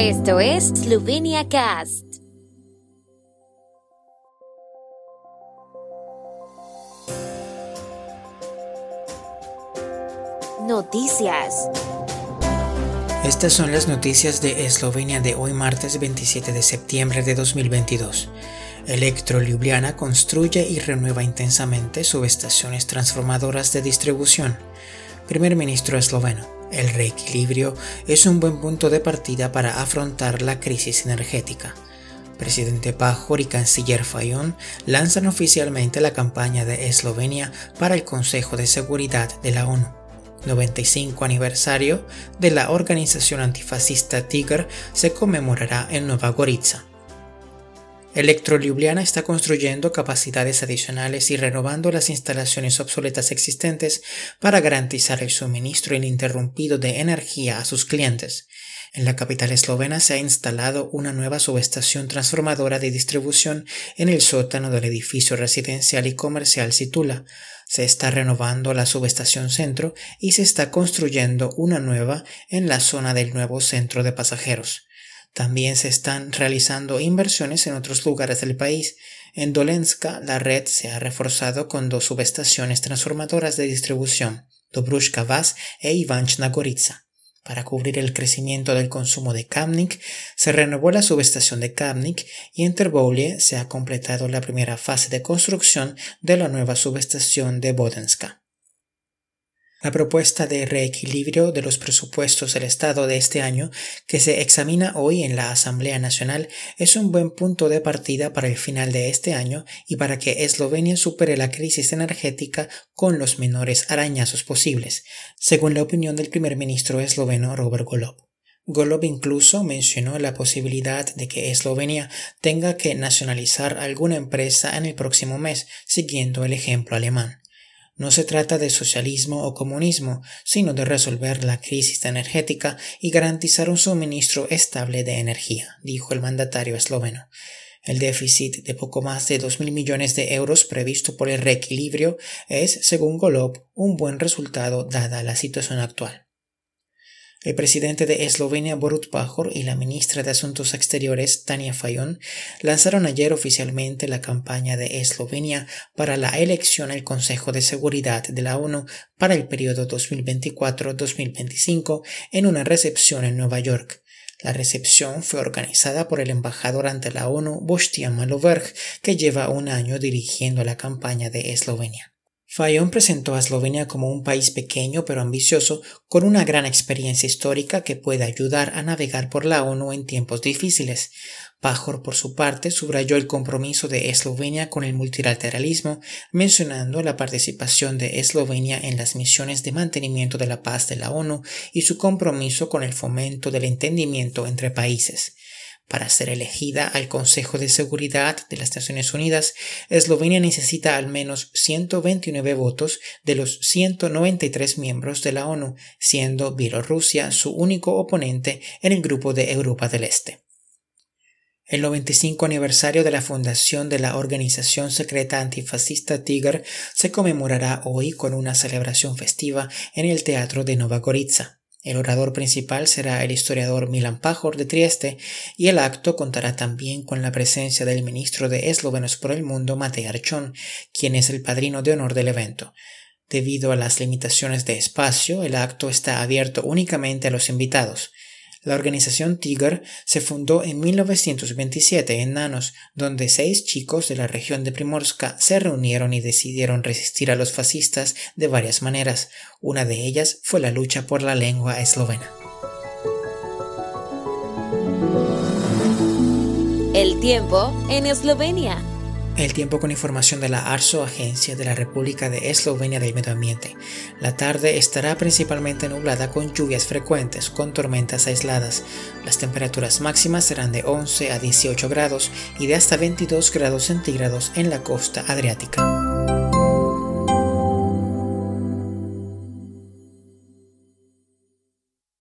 Esto es Slovenia Cast. Noticias. Estas son las noticias de Eslovenia de hoy martes 27 de septiembre de 2022. Electro Ljubljana construye y renueva intensamente subestaciones transformadoras de distribución. Primer ministro esloveno. El reequilibrio es un buen punto de partida para afrontar la crisis energética. Presidente Pajor y canciller Fayón lanzan oficialmente la campaña de Eslovenia para el Consejo de Seguridad de la ONU. 95 aniversario de la organización antifascista Tiger se conmemorará en Nueva Gorica. Electroliubliana está construyendo capacidades adicionales y renovando las instalaciones obsoletas existentes para garantizar el suministro ininterrumpido de energía a sus clientes. En la capital eslovena se ha instalado una nueva subestación transformadora de distribución en el sótano del edificio residencial y comercial Situla. Se está renovando la subestación centro y se está construyendo una nueva en la zona del nuevo centro de pasajeros. También se están realizando inversiones en otros lugares del país. En Dolenska, la red se ha reforzado con dos subestaciones transformadoras de distribución, Dobrushka Vas e Ivanchna Gorica. Para cubrir el crecimiento del consumo de Kamnik, se renovó la subestación de Kamnik y en Terbolie se ha completado la primera fase de construcción de la nueva subestación de Bodenska. La propuesta de reequilibrio de los presupuestos del Estado de este año, que se examina hoy en la Asamblea Nacional, es un buen punto de partida para el final de este año y para que Eslovenia supere la crisis energética con los menores arañazos posibles, según la opinión del primer ministro esloveno Robert Golob. Golob incluso mencionó la posibilidad de que Eslovenia tenga que nacionalizar alguna empresa en el próximo mes, siguiendo el ejemplo alemán. No se trata de socialismo o comunismo, sino de resolver la crisis energética y garantizar un suministro estable de energía, dijo el mandatario esloveno. El déficit de poco más de 2.000 millones de euros previsto por el reequilibrio es, según Golob, un buen resultado dada la situación actual. El presidente de Eslovenia Borut Pajor y la ministra de Asuntos Exteriores Tania Fayon lanzaron ayer oficialmente la campaña de Eslovenia para la elección al Consejo de Seguridad de la ONU para el periodo 2024-2025 en una recepción en Nueva York. La recepción fue organizada por el embajador ante la ONU Bostian Maloverg, que lleva un año dirigiendo la campaña de Eslovenia. Fayón presentó a Eslovenia como un país pequeño pero ambicioso con una gran experiencia histórica que puede ayudar a navegar por la ONU en tiempos difíciles. Pajor, por su parte, subrayó el compromiso de Eslovenia con el multilateralismo, mencionando la participación de Eslovenia en las misiones de mantenimiento de la paz de la ONU y su compromiso con el fomento del entendimiento entre países. Para ser elegida al Consejo de Seguridad de las Naciones Unidas, Eslovenia necesita al menos 129 votos de los 193 miembros de la ONU, siendo Bielorrusia su único oponente en el grupo de Europa del Este. El 95 aniversario de la fundación de la organización secreta antifascista Tiger se conmemorará hoy con una celebración festiva en el Teatro de Nova Gorica. El orador principal será el historiador Milan Pajor de Trieste y el acto contará también con la presencia del ministro de Eslovenos por el Mundo, Matej Archon, quien es el padrino de honor del evento. Debido a las limitaciones de espacio, el acto está abierto únicamente a los invitados. La organización Tiger se fundó en 1927 en Nanos, donde seis chicos de la región de Primorska se reunieron y decidieron resistir a los fascistas de varias maneras. Una de ellas fue la lucha por la lengua eslovena. El tiempo en Eslovenia. El tiempo con información de la ARSO, Agencia de la República de Eslovenia del Medio Ambiente. La tarde estará principalmente nublada con lluvias frecuentes, con tormentas aisladas. Las temperaturas máximas serán de 11 a 18 grados y de hasta 22 grados centígrados en la costa adriática.